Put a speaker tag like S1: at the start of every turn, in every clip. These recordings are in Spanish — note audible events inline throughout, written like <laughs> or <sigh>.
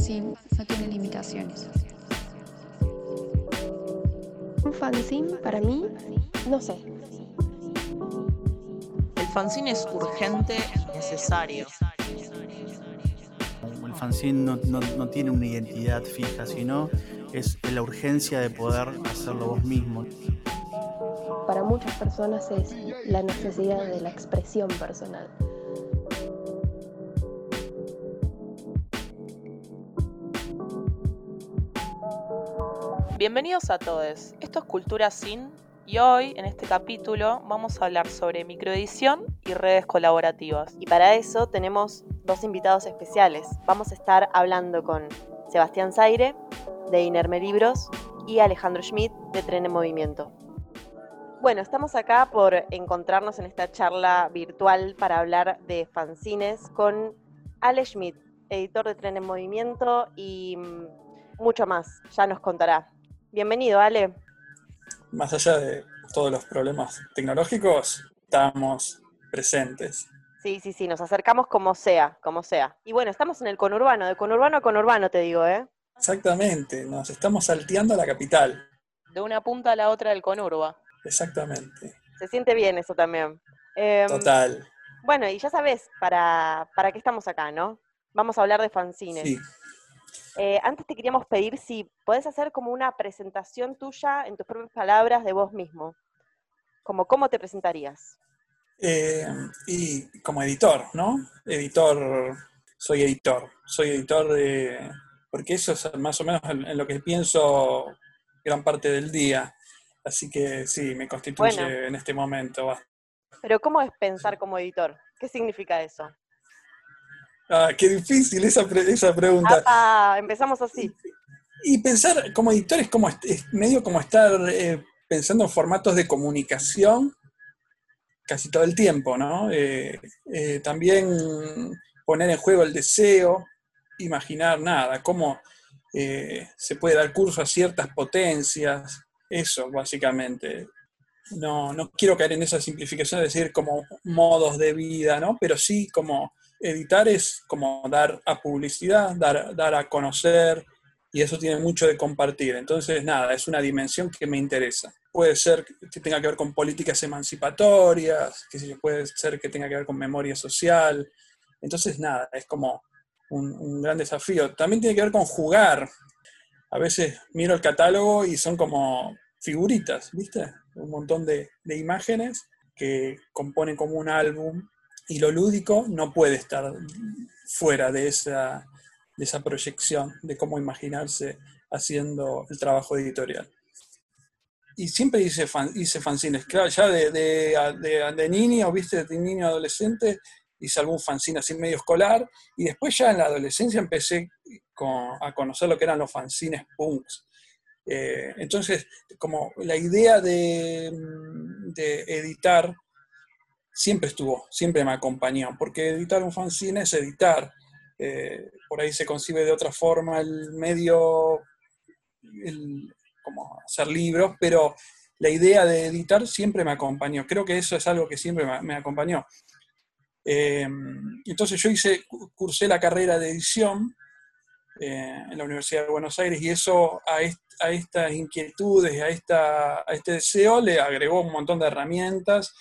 S1: fanzine no tiene limitaciones.
S2: Un fanzine para mí, no sé.
S3: El fanzine es urgente y necesario.
S4: El fanzine no, tiene una identidad fija, sino es la urgencia de poder hacerlo vos mismo.
S2: Para muchas personas es la necesidad de la expresión personal.
S3: Bienvenidos a todos. Esto es Cultura Sin y hoy en este capítulo vamos a hablar sobre microedición y redes colaborativas.
S5: Y para eso tenemos dos invitados especiales. Vamos a estar hablando con Sebastián Zaire de Inerme Libros y Alejandro Schmidt de Tren en Movimiento. Bueno, estamos acá por encontrarnos en esta charla virtual para hablar de fanzines con Ale Schmidt, editor de Tren en Movimiento y mm, mucho más. Ya nos contará. Bienvenido, Ale.
S6: Más allá de todos los problemas tecnológicos, estamos presentes.
S5: Sí, sí, sí, nos acercamos como sea, como sea. Y bueno, estamos en el conurbano, de conurbano a conurbano, te digo, ¿eh?
S6: Exactamente, nos estamos salteando a la capital.
S3: De una punta a la otra del conurba.
S6: Exactamente.
S5: Se siente bien eso también.
S6: Em, Total.
S5: Bueno, y ya sabes, para, para qué estamos acá, ¿no? Vamos a hablar de fanzines. Sí. Eh, antes te queríamos pedir si podés hacer como una presentación tuya en tus propias palabras de vos mismo. Como cómo te presentarías.
S6: Eh, y como editor, ¿no? Editor, soy editor. Soy editor de. Porque eso es más o menos en, lo que pienso gran parte del día. Así que sí, me constituye en este momento.
S5: Pero ¿cómo es pensar como editor? ¿Qué significa eso?
S6: Ah, qué difícil esa, esa pregunta.
S5: Ah, empezamos así.
S6: Y pensar como editor es, como, es medio como estar eh, pensando en formatos de comunicación casi todo el tiempo, ¿no? Eh, eh, también poner en juego el deseo, imaginar nada, cómo se puede dar curso a ciertas potencias, eso básicamente. No, no quiero caer en esa simplificación de decir como modos de vida, ¿no? Pero sí como editar es como dar a publicidad, dar, dar a conocer, y eso tiene mucho de compartir. Entonces, nada, es una dimensión que me interesa. Puede ser que tenga que ver con políticas emancipatorias, que puede ser que tenga que ver con memoria social. Entonces, nada, es como un, gran desafío. También tiene que ver con jugar. A veces miro el catálogo y son como figuritas, ¿viste? Un montón de, de imágenes que componen como un álbum y lo lúdico no puede estar fuera de esa, de esa proyección de cómo imaginarse haciendo el trabajo editorial. Y siempre hice, hice fanzines, claro, ya de, de, de, niño, viste, de niño adolescente, hice algún fanzine así medio escolar, y después ya en la adolescencia empecé a conocer lo que eran los fanzines punks. Eh, entonces, como la idea de, de editar siempre estuvo, siempre me acompañó, porque editar un fanzine es editar. Eh, por ahí se concibe de otra forma el medio, como hacer libros, pero la idea de editar siempre me acompañó. Creo que eso es algo que siempre me, acompañó. Eh, entonces yo hice, cursé la carrera de edición eh, en la Universidad de Buenos Aires y eso a, a estas inquietudes, a, esta, a este deseo le agregó un montón de herramientas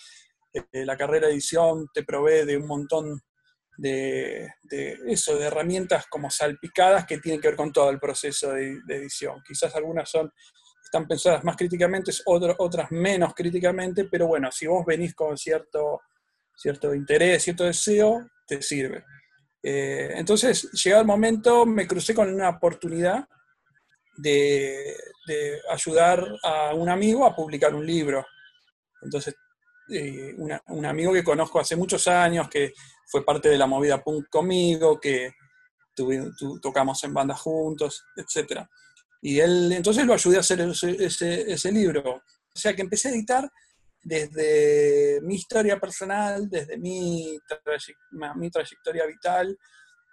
S6: eh, la carrera de edición te provee de un montón de, eso, de herramientas como salpicadas que tienen que ver con todo el proceso de, edición. Quizás algunas son, están pensadas más críticamente, otras menos críticamente, pero bueno, si vos venís con cierto, cierto interés, cierto deseo, te sirve. Eh, entonces, llegado el momento, me crucé con una oportunidad de, de, ayudar a un amigo a publicar un libro. Entonces eh, un amigo que conozco hace muchos años, que fue parte de la movida punk conmigo, que tocamos en bandas juntos, etc. Y él, entonces lo ayudé a hacer ese, libro. O sea que empecé a editar desde mi historia personal, desde mi, mi trayectoria vital,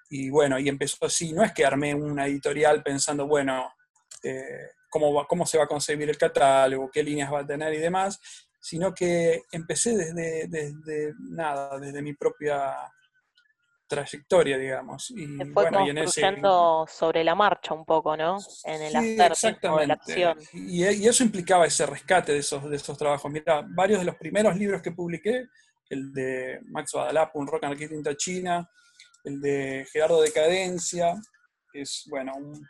S6: y bueno, y empezó así, no es que armé una editorial pensando, bueno, eh, cómo, cómo se va a concebir el catálogo, qué líneas va a tener y demás, sino que empecé desde, desde nada, desde mi propia trayectoria, digamos. Y,
S3: fue
S6: bueno, y en ese-
S3: construyendo sobre la marcha un poco, ¿no? En el
S6: Sí,
S3: de la
S6: exactamente.
S3: acción.
S6: Y, y eso implicaba ese rescate de esos, de esos trabajos. Mira, varios de los primeros libros que publiqué, el de Max Badalapo, Un rock anarquista China, el de Gerardo Decadencia, que es, bueno, un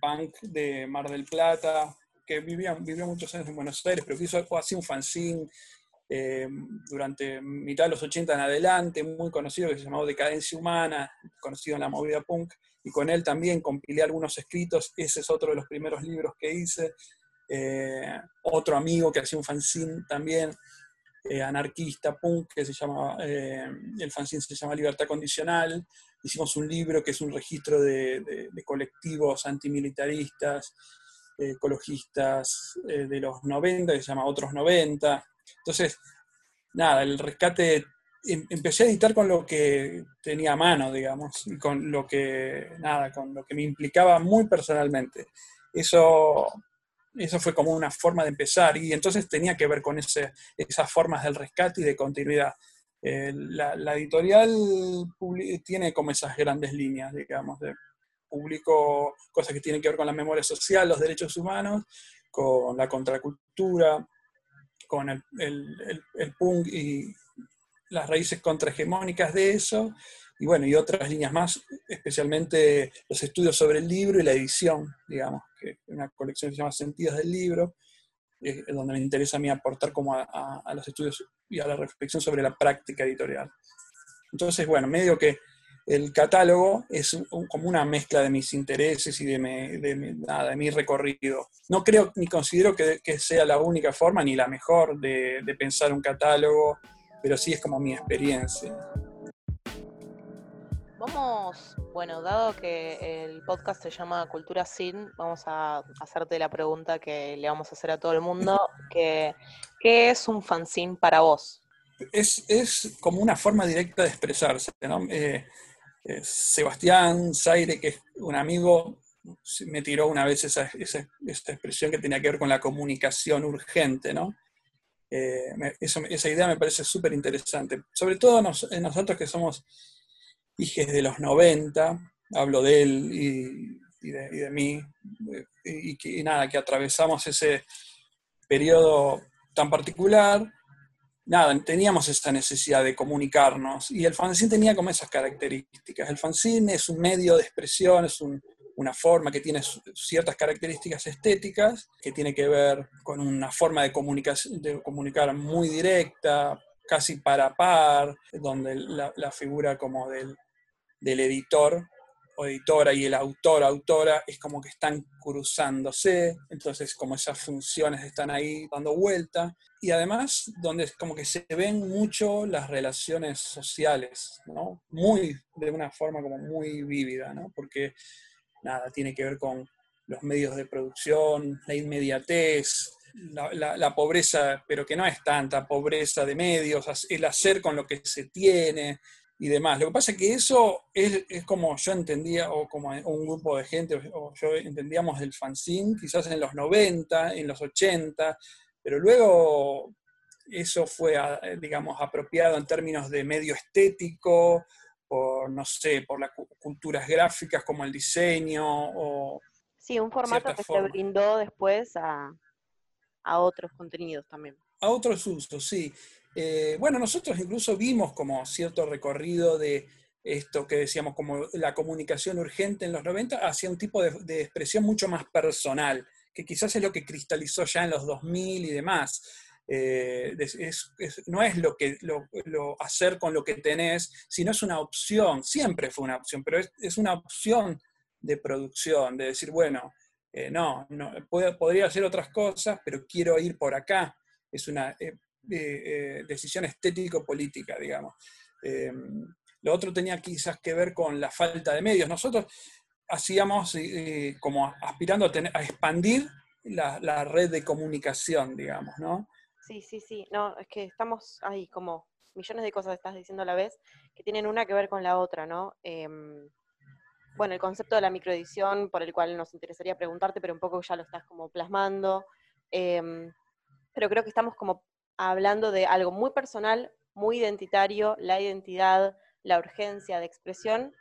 S6: punk de Mar del Plata, que vivía, vivió muchos años en Buenos Aires, pero que hizo así un fanzine eh, durante mitad de los 80 en adelante, muy conocido, que se llamaba Decadencia Humana, conocido en la movida punk, y con él también compilé algunos escritos, ese es otro de los primeros libros que hice. Eh, otro amigo que hacía un fanzine también, eh, anarquista, punk, que se llama, el fanzine se llama Libertad Condicional. Hicimos un libro que es un registro de, colectivos antimilitaristas, ecologistas eh, de los 90, que se llama Otros 90. Entonces, nada, el rescate, em- empecé a editar con lo que tenía a mano, digamos, y con lo que, nada, con lo que me implicaba muy personalmente. Eso, eso fue como una forma de empezar, y entonces tenía que ver con ese, esas formas del rescate y de continuidad. Eh, la, la editorial tiene como esas grandes líneas, digamos, de publico cosas que tienen que ver con la memoria social, los derechos humanos, con la contracultura, con el, el- el- punk y las raíces contrahegemónicas de eso, y bueno, y otras líneas más, especialmente los estudios sobre el libro y la edición, digamos, que es una colección que se llama Sentidos del Libro, eh, donde me interesa a mí aportar como a, a- a los estudios y a la reflexión sobre la práctica editorial. Entonces, bueno, medio que el catálogo es un- como una mezcla de mis intereses y de mi, de mi- nada, de mi recorrido. No creo ni considero que, que sea la única forma ni la mejor de, de pensar un catálogo, pero sí es como mi experiencia.
S3: Vamos, bueno, dado que el podcast se llama Cultura Sin, vamos a hacerte la pregunta que le vamos a hacer a todo el mundo, <laughs> que ¿qué es un fanzine para vos?
S6: es, es como una forma directa de expresarse. ¿no? Eh, eh, Sebastián Zaire, que es un amigo, me tiró una vez esa, expresión que tenía que ver con la comunicación urgente. ¿no? Eh, esa idea me parece súper interesante. Sobre todo nos- nosotros que somos hijos de los 90, hablo de él y, y de, y de mí, eh, y, que, y nada, que atravesamos ese periodo tan particular, nada, teníamos esa necesidad de comunicarnos y el fanzine tenía como esas características. El fanzine es un medio de expresión, es un- una forma que tiene ciertas características estéticas, que tiene que ver con una forma de, comunicar muy directa, casi para par, donde la, figura como del editor o editora y el autor, autora, es como que están cruzándose, entonces como esas funciones están ahí dando vuelta, y además donde es como que se ven mucho las relaciones sociales, ¿no? Muy, de una forma como muy vívida, ¿no? Porque nada, tiene que ver con los medios de producción, la inmediatez, la, la- la pobreza, pero que no es tanta pobreza de medios, el hacer con lo que se tiene, y demás. Lo que pasa es que eso es, es como yo entendía, o como un grupo de gente, o yo entendíamos del fanzine, quizás en los 90, en los 80, pero luego eso fue, digamos, apropiado en términos de medio estético, por, no sé, por las cu- culturas gráficas como el diseño, o
S5: Sí, un formato que
S6: forma.
S5: se brindó después a, a otros contenidos también.
S6: a otros usos, sí. Eh, bueno, nosotros incluso vimos como cierto recorrido de esto que decíamos como la comunicación urgente en los 90 hacia un tipo de, expresión mucho más personal, que quizás es lo que cristalizó ya en los 2000 y demás. Eh, no es lo que lo, hacer con lo que tenés, sino es una opción, siempre fue una opción, pero es, una opción de producción, de decir, bueno, eh, no, no podría hacer otras cosas, pero quiero ir por acá. Es una eh, decisión estético-política, digamos. Eh, lo otro tenía quizás que ver con la falta de medios. Nosotros hacíamos eh, eh, como aspirando a, expandir la, la red de comunicación, digamos, ¿no?
S5: Sí, sí, sí. No, es que estamos ahí como millones de cosas estás diciendo a la vez que tienen una que ver con la otra, ¿no? Em, bueno, el concepto de la microedición por el cual nos interesaría preguntarte, pero un poco ya lo estás como plasmando. Em, pero creo que estamos como hablando de algo muy personal, muy identitario, la identidad, la urgencia de expresión,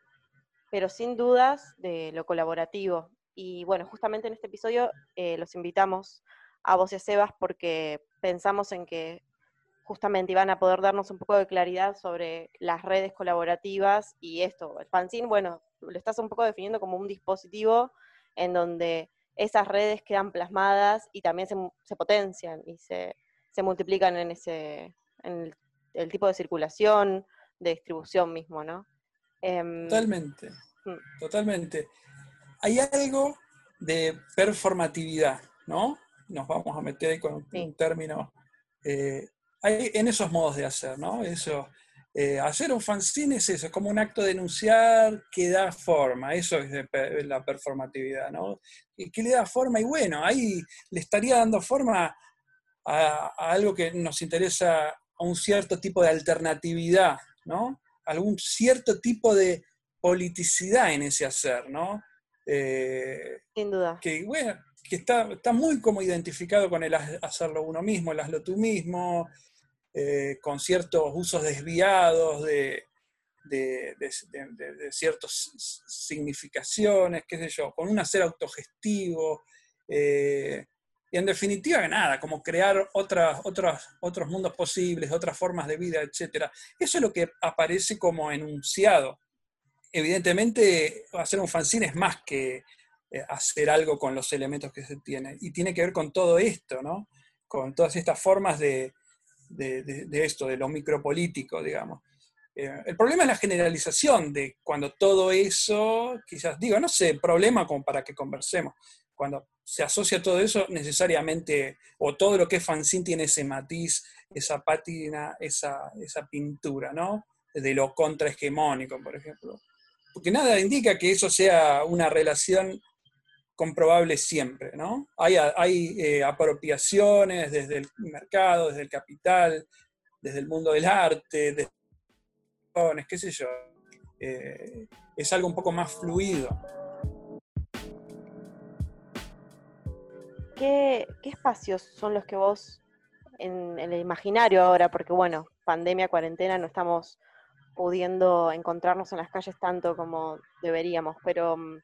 S5: pero sin dudas de lo colaborativo. Y bueno, justamente en este episodio eh, los invitamos a vos y a Sebas porque pensamos en que justamente iban a poder darnos un poco de claridad sobre las redes colaborativas y esto. El fanzine, bueno, lo estás un poco definiendo como un dispositivo en donde esas redes quedan plasmadas y también se, potencian y se, multiplican en ese en el, tipo de circulación, de distribución mismo, ¿no?
S6: Em, totalmente, mm. totalmente. Hay algo de performatividad, ¿no? Nos vamos a meter con un término. Eh, hay en esos modos de hacer, ¿no? Eso, eh, hacer un fanzine es eso, es como un acto de denunciar que da forma, eso es la performatividad, ¿no? Y que le da forma, y bueno, ahí le estaría dando forma a, algo que nos interesa, a un cierto tipo de alternatividad, ¿no? Algún cierto tipo de politicidad en ese hacer, ¿no?
S5: Eh, Sin duda.
S6: Que, bueno, que está, está muy como identificado con el hacerlo uno mismo, el hazlo tú mismo, eh, con ciertos usos desviados de, de, ciertas significaciones, qué sé yo, con un hacer autogestivo. Eh, y en definitiva, nada, como crear otras, otras, otros mundos posibles, otras formas de vida, etc. Eso es lo que aparece como enunciado. Evidentemente, hacer un fanzine es más que eh, hacer algo con los elementos que se tienen. Y tiene que ver con todo esto, ¿no? Con todas estas formas de, de, esto, de lo micropolítico, digamos. Eh, el problema es la generalización de cuando todo eso, quizás digo, no sé, problema como para que conversemos, cuando se asocia todo eso necesariamente, o todo lo que es fanzine tiene ese matiz, esa pátina, esa, esa pintura, ¿no? De lo contrahegemónico, por ejemplo. Porque nada indica que eso sea una relación comprobable siempre, ¿no? Hay, hay eh, apropiaciones desde el mercado, desde el capital, desde el mundo del arte, desde qué sé yo. Eh, es algo un poco más fluido.
S5: ¿Qué, espacios son los que vos, en, el imaginario ahora, porque bueno, pandemia, cuarentena, no estamos pudiendo encontrarnos en las calles tanto como deberíamos, pero mm,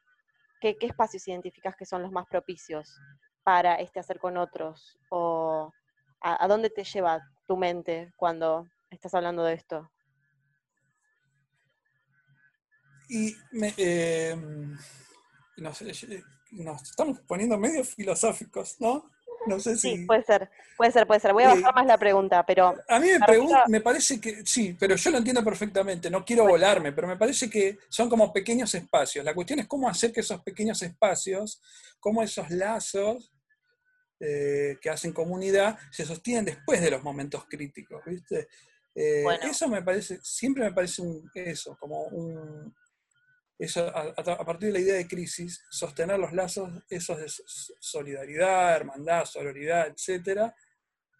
S5: ¿Qué, espacios identificas que son los más propicios para este hacer con otros? ¿O a, dónde te lleva tu mente cuando estás hablando de esto?
S6: Y eh, nos, estamos poniendo medio filosóficos, ¿no? No sé si...
S5: Sí, puede ser, puede ser, puede ser. Voy a bajar más la pregunta, pero...
S6: A mí me, me parece que, sí, pero yo lo entiendo perfectamente, no quiero volarme, pero me parece que son como pequeños espacios. La cuestión es cómo hacer que esos pequeños espacios, cómo esos lazos eh, que hacen comunidad se sostienen después de los momentos críticos, ¿viste? Eh, eso me parece, siempre me parece eso, como un, a, partir de la idea de crisis, sostener los lazos esos de solidaridad, hermandad, sororidad, etcétera,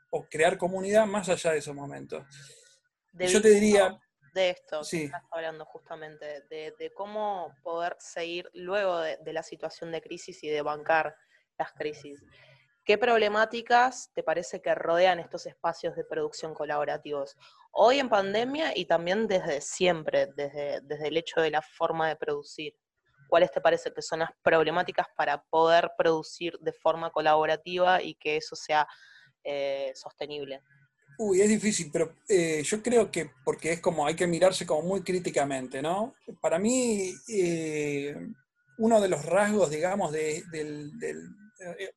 S6: o crear comunidad más allá de esos momentos. Yo te diría...
S3: De esto sí. estás hablando justamente, de, cómo poder seguir luego de, de la situación de crisis y de bancar las crisis. ¿Qué problemáticas te parece que rodean estos espacios de producción colaborativos? Hoy en pandemia y también desde siempre, desde, desde el hecho de la forma de producir. ¿Cuáles te parece que son las problemáticas para poder producir de forma colaborativa y que eso sea eh, sostenible?
S6: Uy, es difícil, pero eh, yo creo que porque es como hay que mirarse como muy críticamente, ¿no? Para mí, eh, uno de los rasgos, digamos, de, del,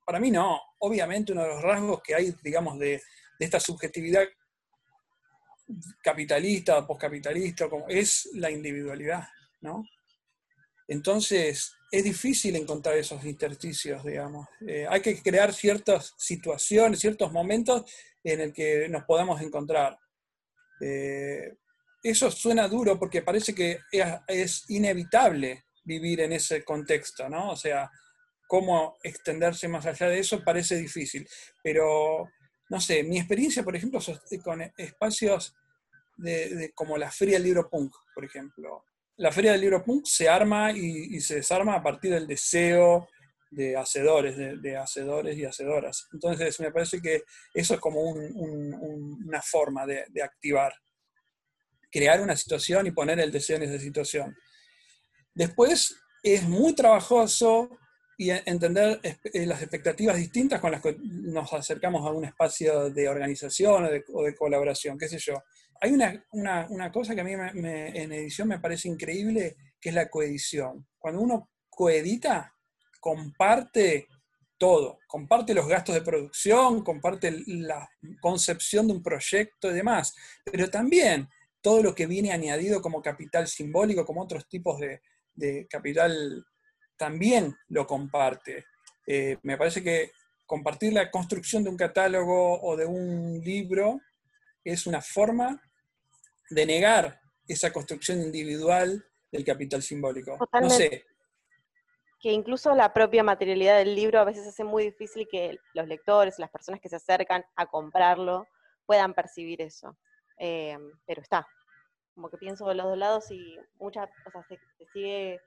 S6: para mí no, obviamente uno de los rasgos que hay, digamos, de, de esta subjetividad capitalista poscapitalista, es la individualidad, ¿no? Entonces, es difícil encontrar esos intersticios, digamos. Eh, hay que crear ciertas situaciones, ciertos momentos en el que nos podamos encontrar. Eh, eso suena duro porque parece que es, inevitable vivir en ese contexto, ¿no? O sea, cómo extenderse más allá de eso parece difícil. Pero no sé, mi experiencia, por ejemplo, con espacios de, como la Feria del Libro Punk, por ejemplo. La Feria del Libro Punk se arma y, se desarma a partir del deseo de hacedores, de, hacedores y hacedoras. Entonces, me parece que eso es como una forma de, activar, crear una situación y poner el deseo en esa situación. Después es muy trabajoso y entender eh, las expectativas distintas con las que nos acercamos a un espacio de organización o de, colaboración, qué sé yo. Hay una, cosa que a mí en edición me parece increíble, que es la coedición. Cuando uno coedita, comparte todo, comparte los gastos de producción, comparte la concepción de un proyecto y demás, pero también todo lo que viene añadido como capital simbólico, como otros tipos de, de capital también lo comparte. Eh, me parece que compartir la construcción de un catálogo o de un libro es una forma de negar esa construcción individual del capital simbólico. No sé.
S5: Que incluso la propia materialidad del libro a veces hace muy difícil que los lectores, las personas que se acercan a comprarlo, puedan percibir eso. Eh, pero está. Como que pienso de los dos lados y muchas, o sea, se sigue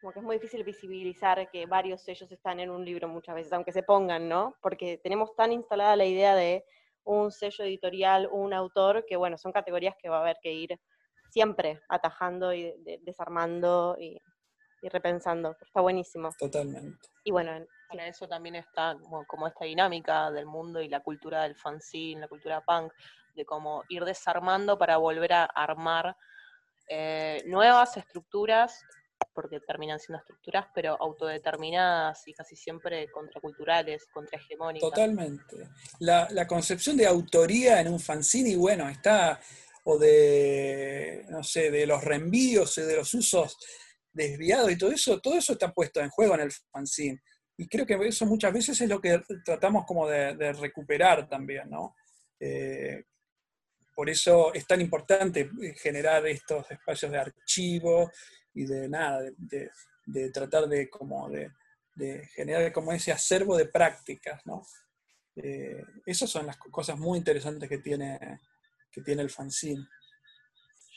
S5: como que es muy difícil visibilizar que varios sellos están en un libro muchas veces, aunque se pongan, ¿no? Porque tenemos tan instalada la idea de un sello editorial, un autor, que bueno, son categorías que va a haber que ir siempre atajando y desarmando y, repensando. Está buenísimo.
S6: Totalmente.
S3: Y bueno, en, eso también está como, esta dinámica del mundo y la cultura del fanzine, la cultura punk, de cómo ir desarmando para volver a armar eh, nuevas estructuras porque terminan siendo estructuras, pero autodeterminadas y casi siempre contraculturales, contrahegemónicas.
S6: Totalmente. La, la concepción de autoría en un fanzine, bueno, está, o de, no sé, de los reenvíos y de los usos desviados y todo eso, todo eso está puesto en juego en el fanzine. Y creo que eso muchas veces es lo que tratamos como de, recuperar también, ¿no? Eh, por eso es tan importante generar estos espacios de archivo y de nada, de, tratar de, como de, generar como ese acervo de prácticas, ¿no? Eh, esas son las cosas muy interesantes que tiene, que tiene el fanzine.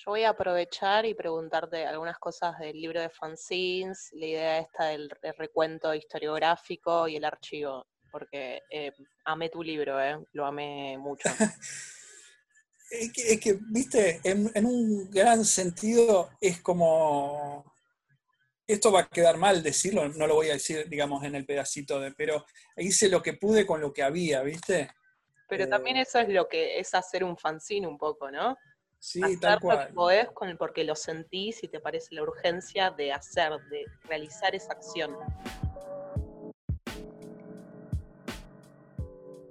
S3: Yo voy a aprovechar y preguntarte algunas cosas del libro de fanzines, la idea esta del, recuento historiográfico y el archivo, porque eh, amé tu libro, eh, lo amé mucho. <laughs>
S6: Es que, viste, en, un gran sentido es como, esto va a quedar mal decirlo, no lo voy a decir, digamos, en el pedacito de, pero hice lo que pude con lo que había, ¿viste?
S3: Pero también eh, eso es lo que es hacer un fanzine un poco, ¿no?
S6: Sí, tal cual.
S3: Lo que podés con, porque lo sentís y te parece la urgencia de hacer, de realizar esa acción.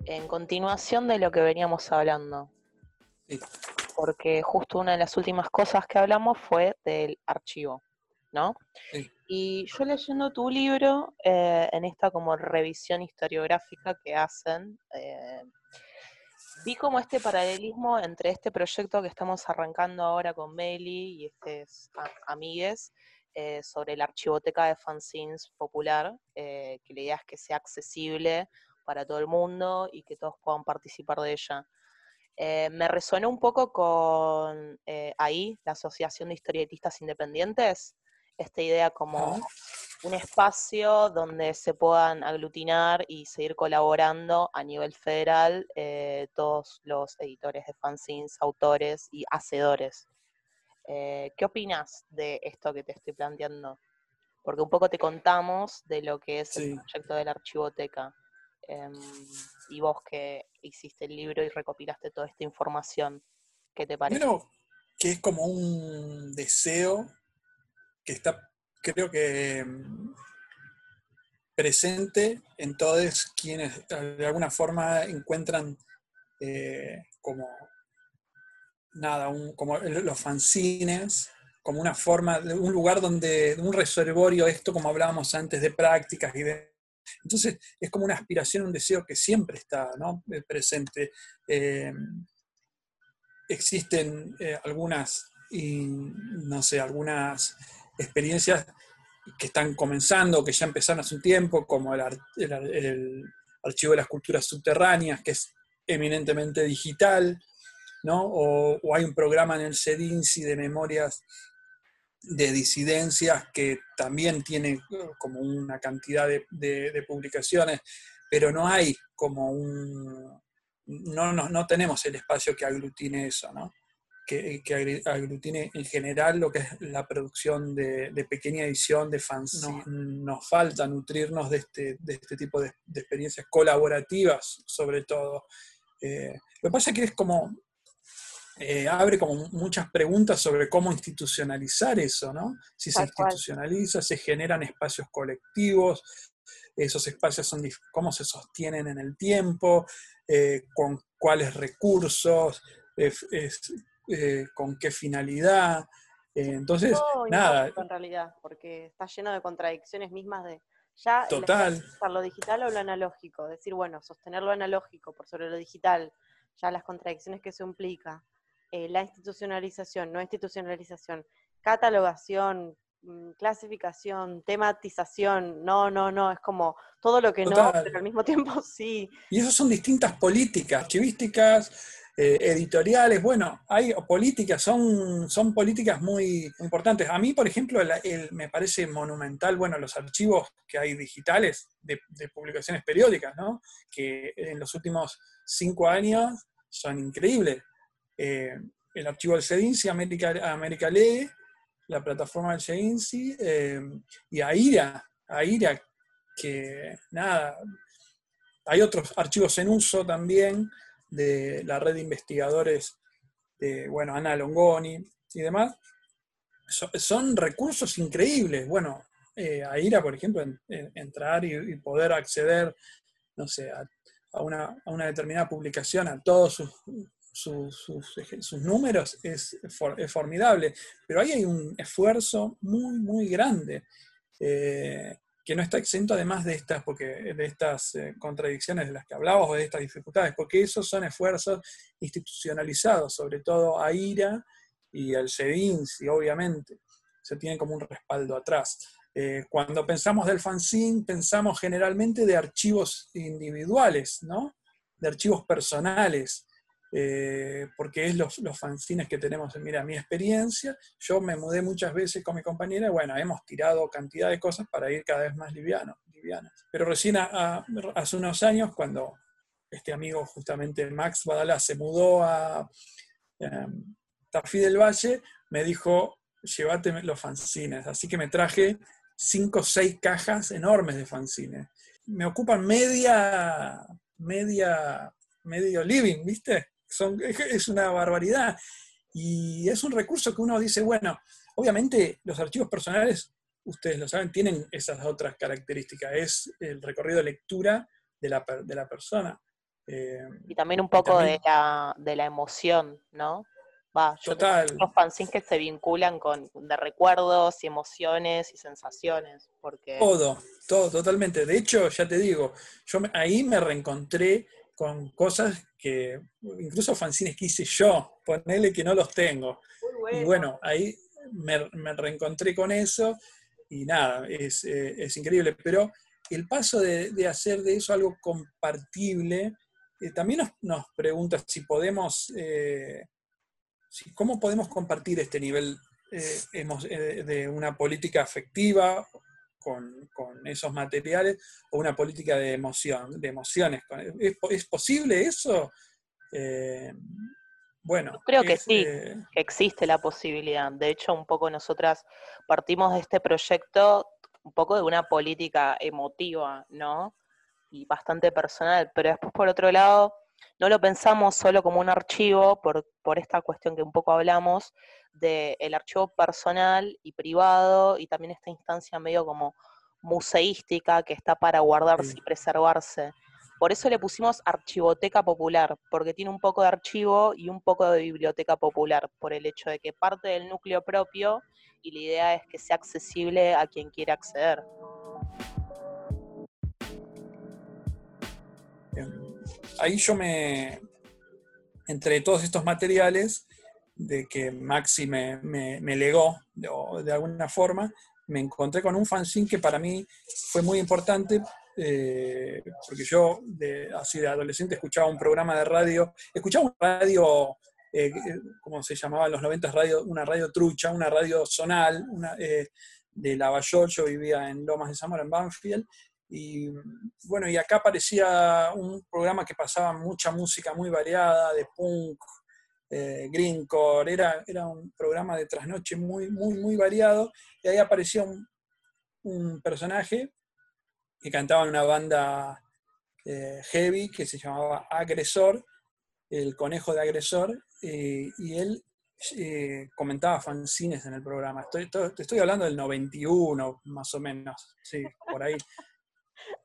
S3: En continuación de lo que veníamos hablando, porque justo una de las últimas cosas que hablamos fue del archivo, ¿no? Y yo leyendo tu libro, eh, en esta como revisión historiográfica que hacen, eh, vi como este paralelismo entre este proyecto que estamos arrancando ahora con Meli y este amigues eh, sobre la archivoteca de fanzines popular, que la idea es que sea accesible para todo el mundo y que todos puedan participar de ella. Eh, me resonó un poco con eh, ahí, la Asociación de Historietistas Independientes, esta idea como un espacio donde se puedan aglutinar y seguir colaborando a nivel federal eh, todos los editores de fanzines, autores y hacedores. ¿Qué opinas de esto que te estoy planteando? Porque un poco te contamos de lo que es el proyecto de la archivoteca. Em, y vos que hiciste el libro y recopilaste toda esta información, ¿qué te parece?
S6: Primero, que es como un deseo que está, creo que em, presente en todos quienes de alguna forma encuentran eh, como nada, como los fanzines, como una forma, un lugar donde, un reservorio, esto como hablábamos antes de prácticas y de entonces es como una aspiración, un deseo que siempre está eh, presente. Eh, existen eh, algunas, no sé, algunas experiencias que están comenzando, que ya empezaron hace un tiempo, como el, Archivo de las Culturas Subterráneas, que es eminentemente digital, ¿no? o, o hay un programa en el CEDINSI de memorias de disidencias que también tiene como una cantidad de, publicaciones, pero no hay como un... No, no, no, tenemos el espacio que aglutine eso, ¿no? que, aglutine en general lo que es la producción de, pequeña edición, de fans. nos falta nutrirnos de este, de este tipo de, experiencias colaborativas, sobre todo. Eh, lo que pasa es que es como, eh, abre como muchas preguntas sobre cómo institucionalizar eso, ¿no? Si se institucionaliza, se generan espacios colectivos, esos espacios son cómo se sostienen en el tiempo, eh, con cuáles recursos, eh, con qué finalidad. Entonces, nada.
S5: En realidad, porque está lleno de contradicciones mismas de ya
S6: Total.
S5: lo digital o lo analógico. Decir, bueno, sostener lo analógico por sobre lo digital, ya las contradicciones que eso implica. Eh, la institucionalización, no institucionalización, catalogación, mm, clasificación, tematización, no, no, no, es como todo lo que no, pero al mismo <laughs> tiempo sí.
S6: Y eso son distintas políticas archivísticas, eh, editoriales, bueno, hay políticas, son, son políticas muy importantes. A mí, por ejemplo, me parece monumental, bueno, los archivos que hay digitales de, publicaciones periódicas, ¿no? Que en los últimos cinco años son increíbles. Eh, el archivo del CEDINCI, América, América Lee, la plataforma del CEDINCI, eh, y AIRA, AIRA, que nada, hay otros archivos en uso también, de la red de investigadores de, bueno, Ana Longoni y demás, son recursos increíbles. Bueno, eh, a IRA, por ejemplo, entrar y, poder acceder, no sé, a, una, determinada publicación, a todos sus, sus, números, es, es, formidable. Pero ahí hay un esfuerzo muy, muy grande. Eh, que no está exento además de estas, porque, de estas eh, contradicciones de las que hablamos o de estas dificultades, porque esos son esfuerzos institucionalizados, sobre todo a IRA y al y obviamente, se tienen como un respaldo atrás. Eh, cuando pensamos del fanzine, pensamos generalmente de archivos individuales, ¿no? de archivos personales, eh, porque es los, los, fanzines que tenemos. Mira, mi experiencia, yo me mudé muchas veces con mi compañera bueno, hemos tirado cantidad de cosas para ir cada vez más liviano. Pero recién hace unos años, cuando este amigo, justamente Max Badalá, se mudó a em, Tafí del Valle, me dijo, llévate los fanzines. Así que me traje cinco o seis cajas enormes de fanzines. Me ocupan media, media, medio living, ¿viste? Es una barbaridad. Y es un recurso que uno dice, bueno, obviamente los archivos personales, ustedes lo saben, tienen esas otras características. Es el recorrido de lectura de la, de la persona.
S3: Eh, y también un poco De, la, de la emoción, ¿no? Va,
S6: Total.
S3: Los fanzines que se vinculan con de recuerdos y emociones y sensaciones. Porque...
S6: Todo, todo, totalmente. De hecho, ya te digo, yo ahí me reencontré con cosas que, incluso fanzines que hice yo, ponele que no los tengo. Y bueno, ahí me, reencontré con eso y nada, es, eh, increíble. Pero el paso de, hacer de eso algo compartible, eh, también nos, pregunta si podemos, eh, cómo podemos compartir este nivel de una política afectiva con, esos materiales o una política de emoción, de emociones. ¿Es, posible eso? Eh, bueno.
S3: creo que sí, eh, que existe la posibilidad. De hecho, un poco nosotras partimos de este proyecto un poco de una política emotiva, ¿no? Y bastante personal, pero después por otro lado, no lo pensamos solo como un archivo, por, por esta cuestión que un poco hablamos, del archivo personal y privado, y también esta instancia medio como museística que está para guardarse y preservarse. Por eso le pusimos archivoteca popular, porque tiene un poco de archivo y un poco de biblioteca popular, por el hecho de que parte del núcleo propio y la idea es que sea accesible a quien quiera acceder.
S6: Ahí yo me, entre todos estos materiales de que Maxi me, legó de, alguna forma, me encontré con un fanzine que para mí fue muy importante, eh, porque yo de, así de adolescente escuchaba un programa de radio, escuchaba un radio, eh, como se llamaba en los 90 radio, una radio trucha, una radio zonal, eh, de Lavallol, yo vivía en Lomas de Zamora, en Banfield, y bueno, y acá aparecía un programa que pasaba mucha música muy variada, de punk, eh, Greencore, era, era un programa de trasnoche muy, muy, muy variado, y ahí apareció un, personaje que cantaba en una banda eh, heavy que se llamaba Agresor, el conejo de Agresor, y él eh, comentaba fanzines en el programa. Estoy, estoy hablando del 91, más o menos, sí, por ahí.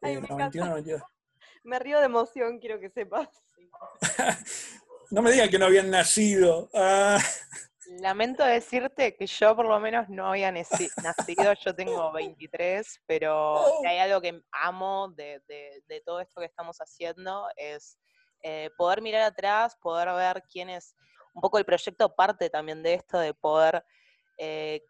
S5: Ay,
S6: Eh,
S5: me
S6: 91, 92. <laughs>
S5: Me río de emoción, quiero que sepas. <laughs>
S6: No me digan que no habían nacido. Ah,
S3: Lamento decirte que yo por lo menos no había naci- <laughs> nacido, yo tengo 23, pero si hay algo que amo de, de- de todo esto que estamos haciendo es eh, poder mirar atrás, poder ver quién es, un poco el proyecto parte también de esto, de poder eh,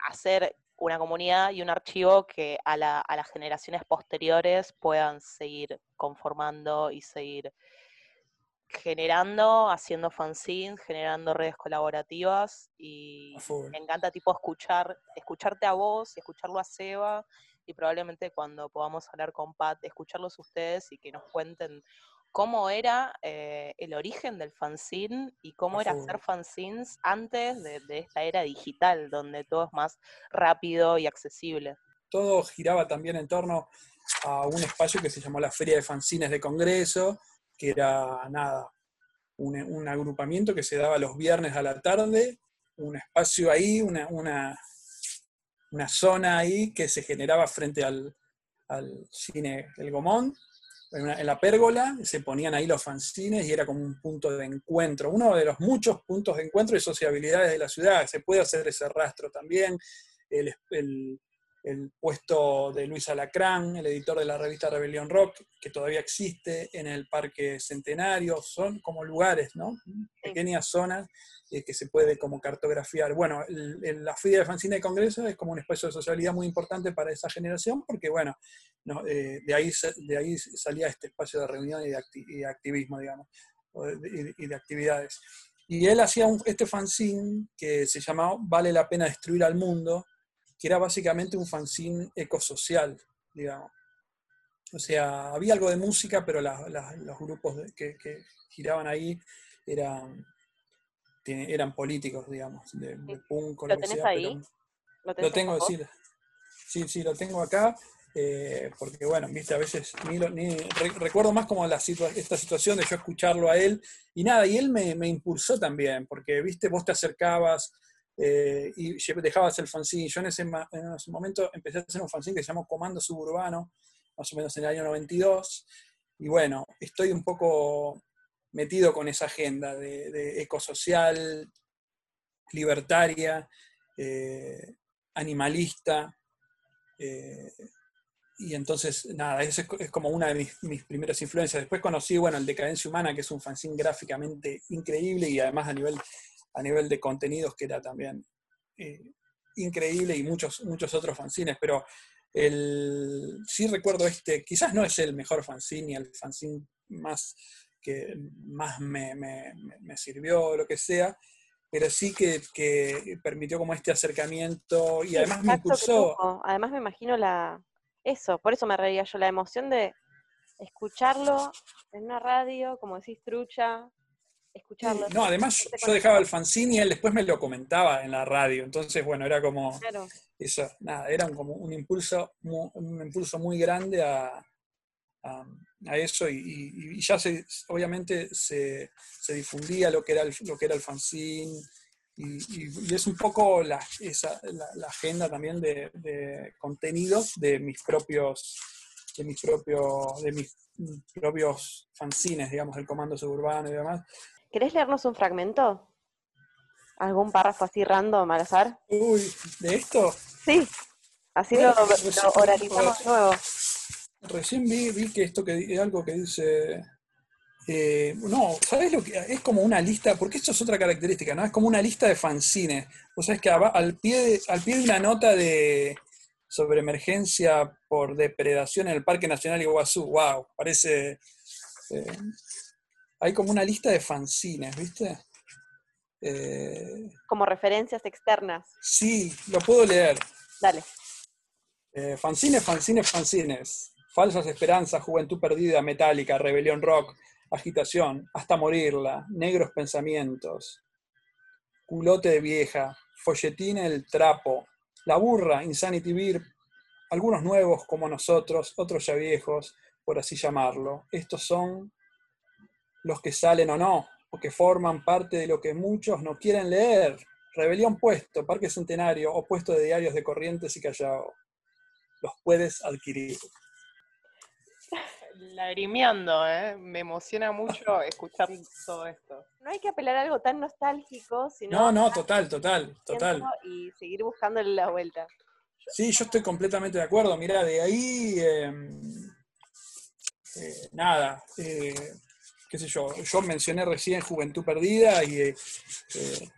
S3: hacer una comunidad y un archivo que a, la- a las generaciones posteriores puedan seguir conformando y seguir generando, haciendo fanzines, generando redes colaborativas y me encanta tipo escuchar, escucharte a vos y escucharlo a Seba y probablemente cuando podamos hablar con Pat, escucharlos ustedes y que nos cuenten cómo era eh, el origen del fanzine y cómo era hacer fanzines antes de, de esta era digital, donde todo es más rápido y accesible.
S6: todo giraba también en torno a un espacio que se llamó la Feria de Fanzines de Congreso, que era nada, un, un agrupamiento que se daba los viernes a la tarde, un espacio ahí, una, una, una zona ahí que se generaba frente al, al cine El Gomón, en, la pérgola, se ponían ahí los fanzines y era como un punto de encuentro, uno de los muchos puntos de encuentro y sociabilidades de la ciudad. Se puede hacer ese rastro también. El- el puesto de Luis Alacrán, el editor de la revista Rebelión Rock, que todavía existe en el Parque Centenario, son como lugares, ¿no? Pequeñas zonas eh, que se puede como cartografiar. Bueno, el- el- la Feria de Fanzine de Congreso es como un espacio de sociabilidad muy importante para esa generación, porque bueno, no, eh, de, ahí, de ahí salía este espacio de reunión y de, acti- y de activismo, digamos, y de actividades. Y él hacía un- este fanzine que se llamaba Vale la pena destruir al mundo, que era básicamente un fanzine ecosocial, digamos. O sea, había algo de música, pero la- la- los grupos que, que giraban ahí eran, eran políticos, digamos, de, de punk o
S5: ¿Lo tenés
S6: sea.
S5: ahí? ¿Lo, tenés
S6: lo
S5: en
S6: tengo, sí, sí, sí, lo tengo acá, eh, porque bueno, viste, a veces ni, lo- ni- re- recuerdo más como la situa- esta situación de yo escucharlo a él, y nada, y él me, me impulsó también, porque viste, vos te acercabas eh, y dejabas el fanzine. Yo en ese, momento empecé a hacer un fanzine que se llamó Comando Suburbano, más o menos en el año 92, y bueno, estoy un poco metido con esa agenda de, de ecosocial, libertaria, eh, animalista. eh, y entonces, nada, esa es, co- es como una de mis, mis primeras influencias. Después conocí, bueno, el Decadencia Humana, que es un fanzine gráficamente increíble y además a nivel, a nivel de contenidos que era también eh, increíble y muchos, muchos otros fanzines, pero el, sí recuerdo este, quizás no es el mejor fanzine ni el fanzine más que más me, me- sirvió o lo que sea, pero sí que, que permitió como este acercamiento y
S5: Sí,
S6: además me impulsó.
S5: Además me imagino la eso, por eso me reía yo, la emoción de escucharlo en una radio, como decís, trucha, escucharlo.
S6: No, además yo, dejaba el fanzine y él después me lo comentaba en la radio, entonces bueno, era como
S5: Claro.
S6: eso, nada, era un- como un impulso, un impulso muy grande a, a- a eso y, y- y ya se, obviamente se, se difundía lo que era el, lo que era el fanzine y, y- y es un poco la, esa, la, la agenda también de, de contenidos de mis propios de mis propios de mis propios fanzines, digamos, del comando suburbano y demás.
S5: ¿Querés leernos un fragmento? ¿Algún párrafo así random al azar?
S6: Uy, ¿de esto?
S5: Sí, así
S6: Bueno,
S5: lo, lo oralizamos nuevo.
S6: Recién vi, vi que esto que di- algo que dice. eh, no, ¿sabes lo que? Es como una lista, porque esto es otra característica, ¿no? Es como una lista de fanzines. Vos sabés que aba- al pie de, al pie de una nota de sobre emergencia por depredación en el Parque Nacional Iguazú, wow, parece. eh, hay como una lista de fanzines, ¿viste? Eh,
S5: Como referencias externas.
S6: sí, lo puedo leer.
S5: Dale.
S6: Eh, fanzines, fanzines, fanzines. Falsas esperanzas, juventud perdida, metálica, rebelión rock, agitación, hasta morirla, negros pensamientos, culote de vieja, folletín el trapo, la burra, Insanity Beer, algunos nuevos como nosotros, otros ya viejos, por así llamarlo. Estos son los que salen o no, o que forman parte de lo que muchos no quieren leer. Rebelión Puesto, Parque Centenario o puesto de diarios de Corrientes y Callao. Los puedes adquirir.
S3: Lagrimeando, ¿eh? Me emociona mucho escuchar todo esto.
S5: No hay que apelar a algo tan nostálgico, sino...
S6: No, no, total, total, total.
S5: Y seguir buscándole la vuelta.
S6: Sí, yo estoy completamente de acuerdo. Mira, de ahí, em, eh, nada, eh, qué sé yo, yo mencioné recién Juventud Perdida y eh,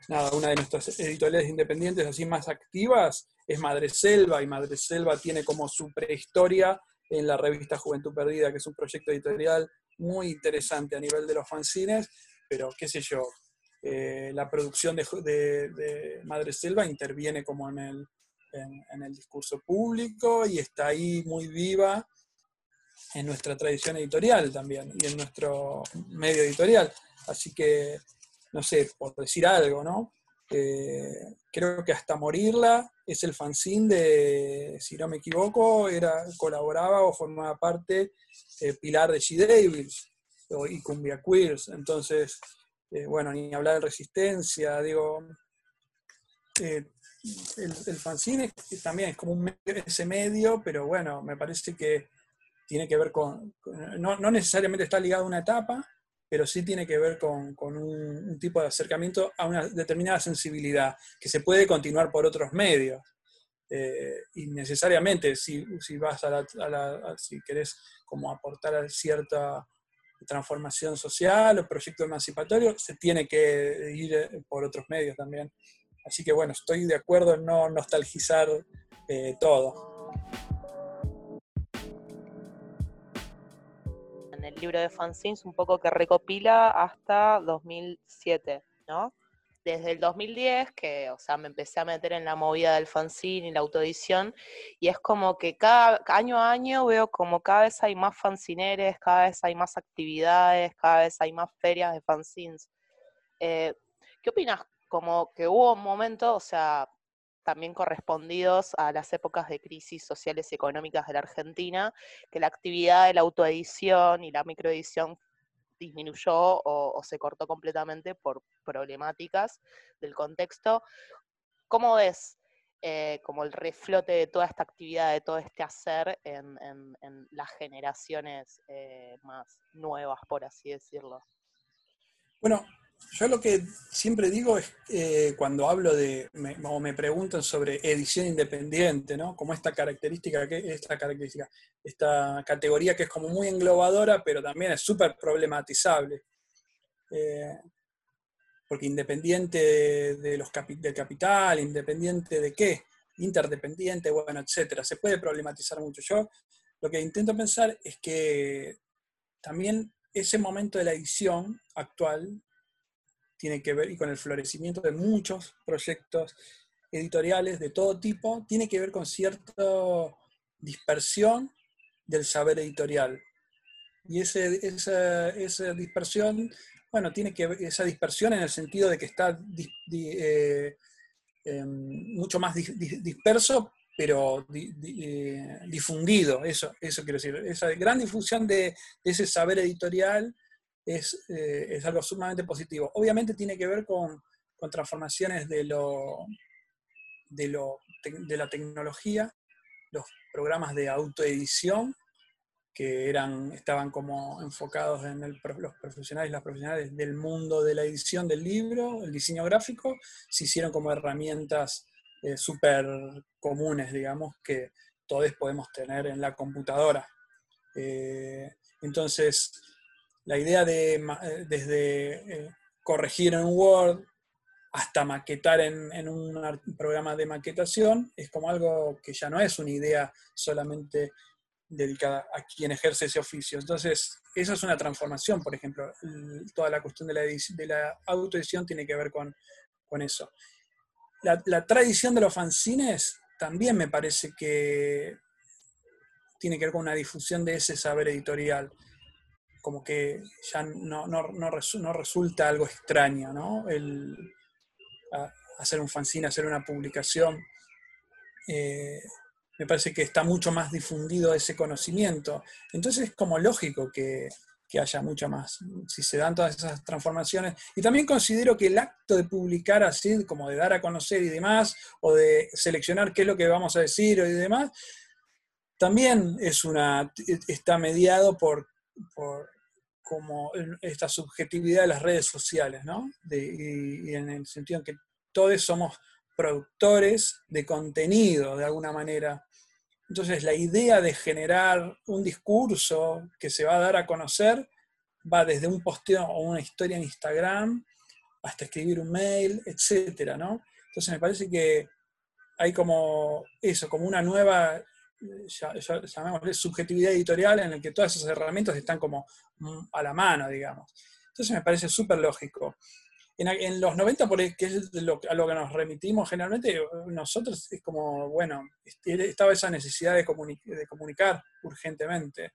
S6: nada, una de nuestras editoriales independientes así más activas es Madre Selva y Madre Selva tiene como su prehistoria en la revista Juventud Perdida, que es un proyecto editorial muy interesante a nivel de los fanzines, pero qué sé yo, la producción de, de Madre Selva interviene como en el, en, el discurso público y está ahí muy viva en nuestra tradición editorial también y en nuestro medio editorial. Así que, no sé, por decir algo, ¿no? Eh, creo que hasta morirla es el fanzine de, si no me equivoco, era, colaboraba o formaba parte eh, Pilar de G. Davis y Cumbia Queers. Entonces, eh, bueno, ni hablar de resistencia, digo, el, el fanzine también es como un ese medio, pero bueno, me parece que tiene que ver con, no, necesariamente está ligado a una etapa, pero sí tiene que ver con, un, tipo de acercamiento a una determinada sensibilidad, que se puede continuar por otros medios. Eh, y necesariamente, si, si vas a la, si querés como aportar a cierta transformación social o proyecto emancipatorio, se tiene que ir por otros medios también. Así que bueno, estoy de acuerdo en no nostalgizar eh, todo.
S3: Libro de fanzines un poco que recopila hasta 2007, ¿no? Desde el 2010, que, o sea, me empecé a meter en la movida del fanzine y la autoedición, y es como que cada año a año veo como cada vez hay más fanzineres, cada vez hay más actividades, cada vez hay más ferias de fanzines. Eh, ¿Qué opinas como que hubo un momento, o sea, también correspondidos a las épocas de crisis sociales y económicas de la Argentina, que la actividad de la autoedición y la microedición disminuyó o, se cortó completamente por problemáticas del contexto. ¿Cómo ves eh, como el reflote de toda esta actividad, de todo este hacer en, las generaciones eh, más nuevas, por así decirlo?
S6: Bueno, yo lo que siempre digo es eh, cuando hablo de, o me preguntan sobre edición independiente, ¿no? Como esta característica, esta característica, esta categoría que es como muy englobadora, pero también es súper problematizable. Eh, porque independiente de los del capital, independiente de qué, interdependiente, bueno, etcétera, se puede problematizar mucho. Yo lo que intento pensar es que también ese momento de la edición actual tiene que ver, y con el florecimiento de muchos proyectos editoriales de todo tipo, tiene que ver con cierta dispersión del saber editorial. Y ese, esa, dispersión, bueno, tiene que ver, esa dispersión en el sentido de que está eh, em, mucho más disperso, pero eh, difundido, eso, eso quiero decir. Esa gran difusión de, de ese saber editorial es, eh, es algo sumamente positivo. Obviamente tiene que ver con, con transformaciones de, lo, de, lo, de la tecnología, los programas de autoedición, que eran, estaban como enfocados en el, los profesionales, las profesionales del mundo de la edición del libro, el diseño gráfico, se hicieron como herramientas eh, súper comunes, digamos, que todos podemos tener en la computadora. Eh, entonces, la idea de eh, desde eh, corregir en Word hasta maquetar en, un programa de maquetación es como algo que ya no es una idea solamente dedicada a quien ejerce ese oficio. Entonces, eso es una transformación, por ejemplo. Toda la cuestión de la, de la autoedición tiene que ver con, eso. La, la, tradición de los fanzines también me parece que tiene que ver con una difusión de ese saber editorial como que ya no, no, no, resulta algo extraño, ¿no? El hacer un fanzine, hacer una publicación. Eh, me parece que está mucho más difundido ese conocimiento. Entonces es como lógico que, que haya mucho más, si se dan todas esas transformaciones. Y también considero que el acto de publicar así, como de dar a conocer y demás, o de seleccionar qué es lo que vamos a decir y demás, también es una, está mediado por como esta subjetividad de las redes sociales, ¿no? y, en el sentido en que todos somos productores de contenido, de alguna manera. Entonces, la idea de generar un discurso que se va a dar a conocer va desde un posteo o una historia en Instagram hasta escribir un mail, etcétera, ¿no? Entonces, me parece que hay como eso, como una nueva llamémosle subjetividad editorial en el que todas esas herramientas están como mm, a la mano, digamos. Entonces me parece súper lógico. En, los 90, por que es a lo que nos remitimos generalmente, nosotros es como, bueno, estaba esa necesidad de, comunicar urgentemente.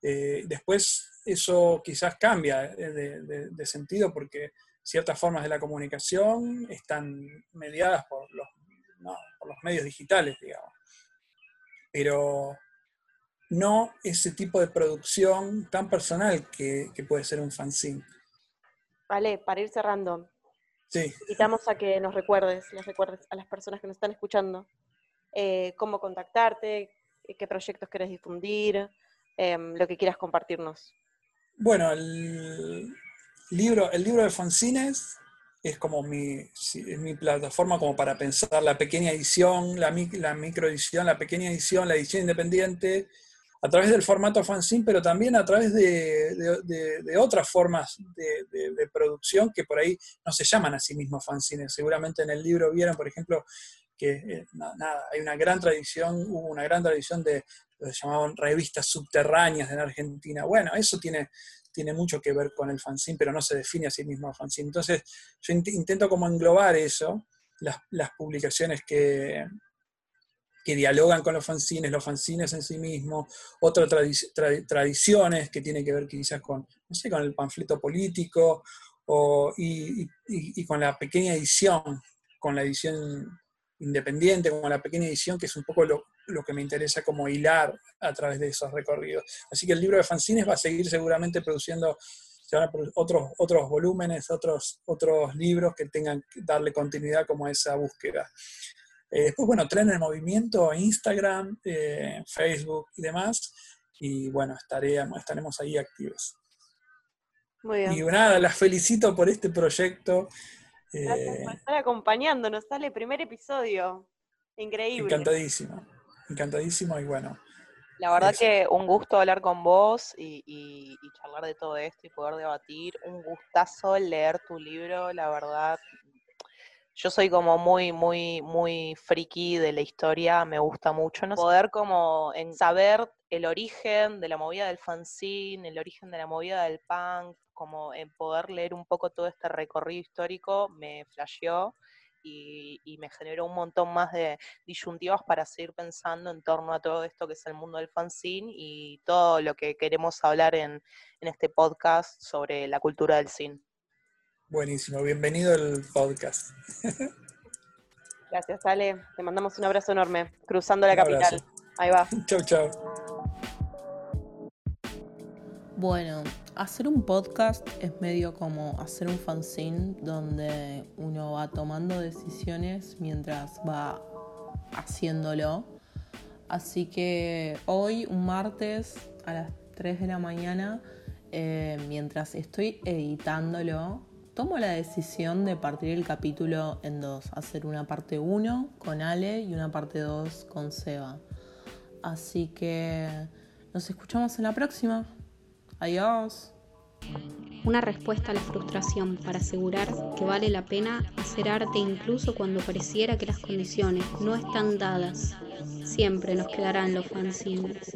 S6: Eh, después eso quizás cambia eh, de, sentido porque ciertas formas de la comunicación están mediadas por los, por los medios digitales, digamos pero no ese tipo de producción tan personal que, puede ser un fanzine.
S5: Vale, para ir cerrando,
S6: sí.
S5: invitamos a que nos recuerdes, les recuerdes a las personas que nos están escuchando, eh, cómo contactarte, qué proyectos quieres difundir, em, lo que quieras compartirnos.
S6: Bueno, el libro, el libro de fanzines es como mi, mi, plataforma como para pensar la pequeña edición, la, la microedición, la pequeña edición, la edición independiente, a través del formato fanzine, pero también a través de, de, otras formas de, producción que por ahí no se llaman a sí mismos fanzines. Seguramente en el libro vieron, por ejemplo, que eh, nada, hay una gran tradición, hubo una gran tradición de lo que llamaban revistas subterráneas en Argentina. Bueno, eso tiene, tiene mucho que ver con el fanzine, pero no se define a sí mismo el fanzine. Entonces, yo intento como englobar eso, las, publicaciones que, que dialogan con los fanzines, los fanzines en sí mismos, otras tradiciones que tienen que ver quizás con, no sé, con el panfleto político y, con la pequeña edición, con la edición independiente, con la pequeña edición, que es un poco lo, lo que me interesa como hilar a través de esos recorridos. Así que el libro de fanzines va a seguir seguramente produciendo otros, otros volúmenes, otros, otros libros que tengan que darle continuidad como a esa búsqueda. Eh, después, bueno, Tren en Movimiento, Instagram, eh, Facebook y demás. Y bueno, estaremos, estaremos ahí activos.
S5: Muy bien.
S6: Y nada, las felicito por este proyecto.
S5: Gracias por eh, estar acompañándonos. Sale el primer episodio. Increíble.
S6: Encantadísimo encantadísimo y bueno.
S3: La verdad que un gusto hablar con vos y, charlar de todo esto y poder debatir. Un gustazo leer tu libro, la verdad. Yo soy como muy, muy, muy friki de la historia, me gusta mucho, ¿no? Poder como en saber el origen de la movida del fanzine, el origen de la movida del punk, como en poder leer un poco todo este recorrido histórico, me flasheó y, me generó un montón más de disyuntivas para seguir pensando en torno a todo esto que es el mundo del fanzine y todo lo que queremos hablar en, este podcast sobre la cultura del cine.
S6: Buenísimo, bienvenido al podcast.
S5: Gracias, Ale. Te mandamos un abrazo enorme, cruzando la capital. Ahí va. <laughs>
S6: Chau, chau.
S7: Bueno, hacer un podcast es medio como hacer un fanzine donde uno va tomando decisiones mientras va haciéndolo. Así que hoy, un martes a las 3 de la mañana, eh, mientras estoy editándolo, tomo la decisión de partir el capítulo en dos, hacer una parte 1 con Ale y una parte 2 con Seba. Así que nos escuchamos en la próxima. Adiós.
S1: Una respuesta a la frustración para asegurar que vale la pena hacer arte incluso cuando pareciera que las condiciones no están dadas. Siempre nos quedarán los fanzines.